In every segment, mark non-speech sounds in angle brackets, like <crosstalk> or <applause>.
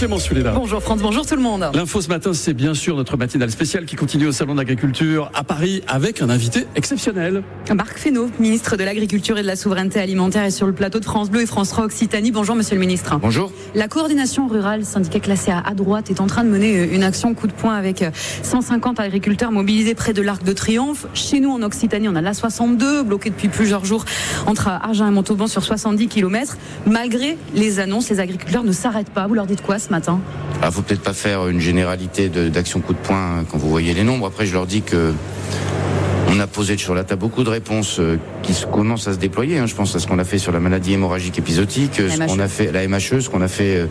Bonjour. Bonjour France, bonjour tout le monde. L'info ce matin, c'est bien sûr notre matinale spéciale qui continue au Salon d'agriculture à Paris avec un invité exceptionnel. Marc Fesneau, ministre de l'Agriculture et de la Souveraineté Alimentaire, est sur le plateau de France Bleu et France 3 Occitanie. Bonjour Monsieur le ministre. Bonjour. La coordination rurale, syndicat classé à droite, est en train de mener une action coup de poing avec 150 agriculteurs mobilisés près de l'Arc de Triomphe. Chez nous en Occitanie, on a la 62, bloquée depuis plusieurs jours entre Argent et Montauban sur 70 km. Malgré les annonces, les agriculteurs ne s'arrêtent pas. Vous leur dites quoi ce matin Il ah, faut peut-être pas faire une généralité d'action coup de poing hein, quand vous voyez les nombres. Après, je leur dis que on a posé sur la table beaucoup de réponses euh, qui commencent à se déployer. Hein. Je pense à ce qu'on a fait sur la maladie hémorragique épisodique, ce qu'on a fait la MHE, ce qu'on a fait euh,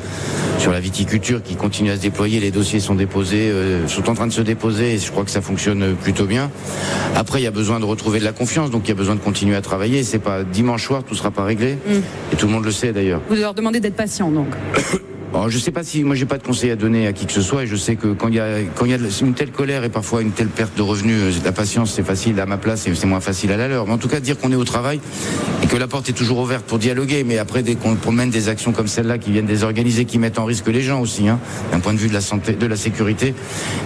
sur la viticulture qui continue à se déployer. Les dossiers sont déposés, euh, sont en train de se déposer et je crois que ça fonctionne plutôt bien. Après, il y a besoin de retrouver de la confiance, donc il y a besoin de continuer à travailler. C'est pas dimanche soir, tout sera pas réglé. Mm. Et tout le monde le sait d'ailleurs. Vous leur demandez d'être patient donc. <coughs> Bon, je sais pas si moi j'ai pas de conseil à donner à qui que ce soit et je sais que quand il y a une telle colère et parfois une telle perte de revenus, euh, la patience c'est facile à ma place et c'est moins facile à la leur. Mais en tout cas dire qu'on est au travail et que la porte est toujours ouverte pour dialoguer, mais après dès qu'on promène des actions comme celle-là qui viennent désorganiser, qui mettent en risque les gens aussi, hein, d'un point de vue de la santé, de la sécurité,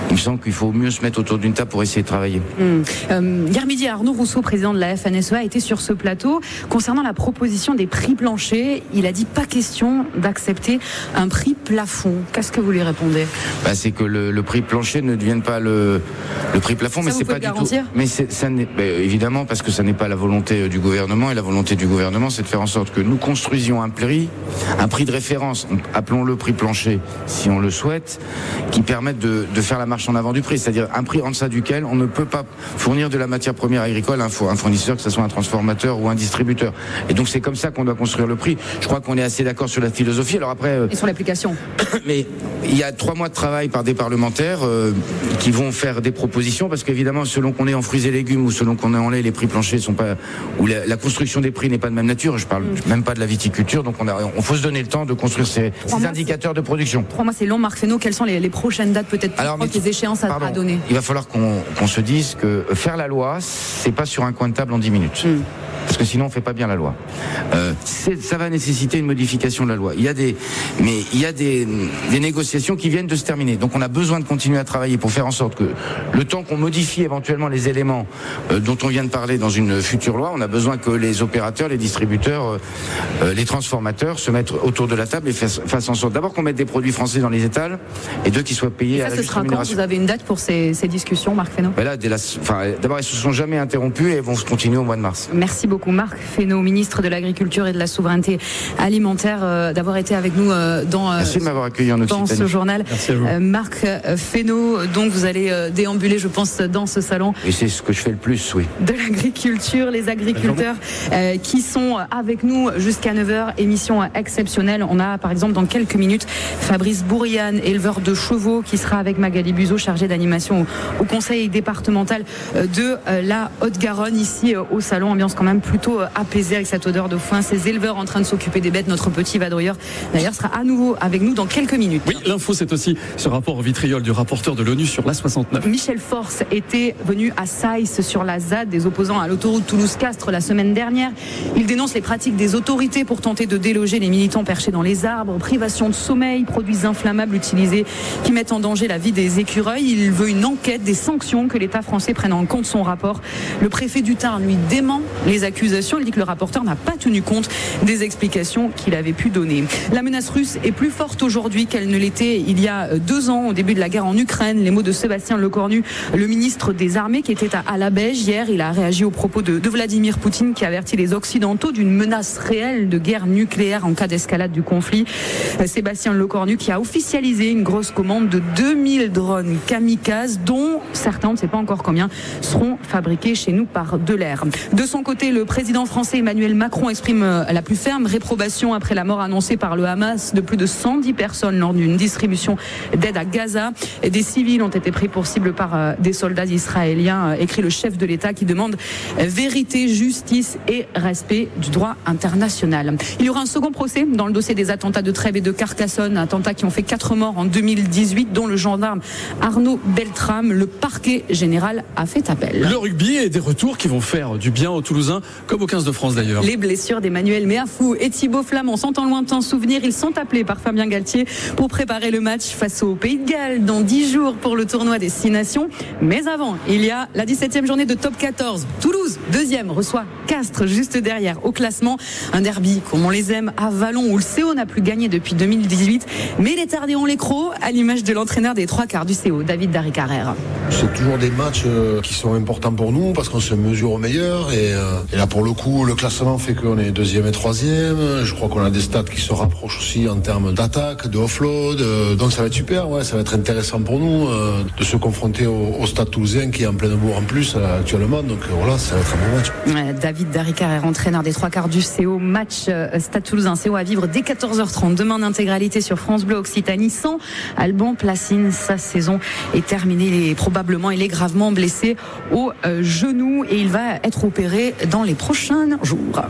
il me semble qu'il faut mieux se mettre autour d'une table pour essayer de travailler. Mmh. Euh, hier midi, Arnaud Rousseau, président de la FNSEA, était sur ce plateau concernant la proposition des prix planchers. Il a dit pas question d'accepter un prix plafond. Qu'est-ce que vous lui répondez bah, C'est que le, prix plancher ne devienne pas le, le prix plafond, mais c'est pas du tout. Mais ça n'est bah, évidemment parce que ça n'est pas la volonté euh, du gouvernement et la volonté du gouvernement, c'est de faire en sorte que nous construisions un prix, un prix de référence, appelons-le prix plancher si on le souhaite, qui permette de, de faire la marche en avant du prix, c'est-à-dire un prix en deçà duquel on ne peut pas fournir de la matière première agricole à un fournisseur, que ce soit un transformateur ou un distributeur. Et donc c'est comme ça qu'on doit construire le prix. Je crois qu'on est assez d'accord sur la philosophie. Alors après, euh, et sur <coughs> Mais il y a trois mois de travail par des parlementaires euh, qui vont faire des propositions parce qu'évidemment, selon qu'on est en fruits et légumes ou selon qu'on est en lait, les prix planchers sont pas ou la, construction des prix n'est pas de même nature. Je parle mm. même pas de la viticulture, donc on, a, on faut se donner le temps de construire ces, indicateurs de production. Trois mois, c'est long, Marc Fesneau. Quelles sont les, prochaines dates peut-être les échéances à, donner Il va falloir qu'on se dise que faire la loi, c'est pas sur un coin de table en dix minutes. Mm parce que sinon on fait pas bien la loi. Euh, ça va nécessiter une modification de la loi. Il y a des, mais il y a des, des, négociations qui viennent de se terminer. Donc on a besoin de continuer à travailler pour faire en sorte que le temps qu'on modifie éventuellement les éléments euh, dont on vient de parler dans une future loi, on a besoin que les opérateurs, les distributeurs, euh, euh les transformateurs se mettent autour de la table et fassent en sorte d'abord qu'on mette des produits français dans les étals et deux qui soient payés ça, à la ce sera quand Vous avez une date pour ces, ces discussions, Marc Fesneau? Ben D'abord, elles se sont jamais interrompues et elles vont se continuer au mois de mars. Merci beaucoup beaucoup Marc Fesneau, ministre de l'Agriculture et de la Souveraineté Alimentaire, euh, d'avoir été avec nous euh, dans, euh, Merci de m'avoir accueilli en dans ce journal. Marc Fesneau, donc vous allez déambuler, je pense, dans ce salon. Et c'est ce que je fais le plus, oui. De l'agriculture, les agriculteurs qui sont avec nous jusqu'à 9h, émission exceptionnelle. On a par exemple dans quelques minutes Fabrice Bourriane, éleveur de chevaux, qui sera avec Magali Buzot, chargé d'animation au, au, conseil départemental de la Haute-Garonne, ici au salon. Ambiance quand même plutôt euh, apaisé avec cette odeur de foin. Ces éleveurs en train de s'occuper des bêtes. Notre petit vadrouilleur, d'ailleurs, sera à nouveau avec nous dans quelques minutes. Oui, l'info, c'est aussi ce rapport vitriol du rapporteur de l'ONU sur la 69. Michel Force était venu à Saïs sur la ZAD des opposants à l'autoroute Toulouse-Castres la semaine dernière. Il dénonce les pratiques des autorités pour tenter de déloger les militants perchés dans les arbres, privation de sommeil, produits inflammables utilisés qui mettent en danger la vie des écureuils. Il veut une enquête, des sanctions que l'État français prenne en compte son rapport. Le préfet du Tarn lui dément les accusations il dit que le rapporteur n'a pas tenu compte des explications qu'il avait pu donner. La menace russe est plus forte aujourd'hui qu'elle ne l'était il y a deux ans, au début de la guerre en Ukraine. Les mots de Sébastien Lecornu, le ministre des Armées, qui était à la Beige hier. Il a réagi aux propos de, de Vladimir Poutine, qui avertit les Occidentaux d'une menace réelle de guerre nucléaire en cas d'escalade du conflit. Sébastien Lecornu, qui a officialisé une grosse commande de 2000 drones kamikazes, dont certains, on ne sait pas encore combien, seront fabriqués chez nous par Delair. De son côté, le président français Emmanuel Macron exprime euh, la plus ferme réprobation après la mort annoncée par le Hamas de plus de 110 personnes lors d'une distribution d'aide à Gaza. Des civils ont été pris pour cible par euh, des soldats israéliens, euh, écrit le chef de l'État qui demande vérité, justice et respect du droit international. Il y aura un second procès dans le dossier des attentats de Trèbes et de Carcassonne, attentats qui ont fait quatre morts en 2018, dont le gendarme Arnaud Beltrame. Le parquet général a fait appel. Le rugby et des retours qui vont faire du bien aux Toulousains comme au 15 de France d'ailleurs. Les blessures d'Emmanuel Méafou et Thibaut Flamand sont en lointain souvenir. Ils sont appelés par Fabien Galtier pour préparer le match face au Pays de Galles dans 10 jours pour le tournoi Destination. Mais avant, il y a la 17e journée de top 14. Toulouse, deuxième, reçoit Castres juste derrière au classement. Un derby comme on les aime à Vallon où le CO n'a plus gagné depuis 2018. Mais les Tardéons les crocs à l'image de l'entraîneur des trois quarts du CO, David Darry-Carrère. C'est toujours des matchs euh, qui sont importants pour nous parce qu'on se mesure au meilleur et, euh, et, pour le coup le classement fait qu'on est deuxième et troisième. Je crois qu'on a des stats qui se rapprochent aussi en termes d'attaque, de offload. Euh, donc ça va être super, ouais, ça va être intéressant pour nous de se confronter au, Stade Toulousain qui est en plein bourg en plus actuellement. Donc voilà, ça va être un bon match. David Daricard est entraîneur des trois quarts du CO. Match Stade Toulousain CO à vivre dès 14h30 demain d'intégralité sur France Bleu Occitanie sans Alban Placine. Sa saison est terminée. Il est probablement il est gravement blessé au genou et il va être opéré dans les prochains jours.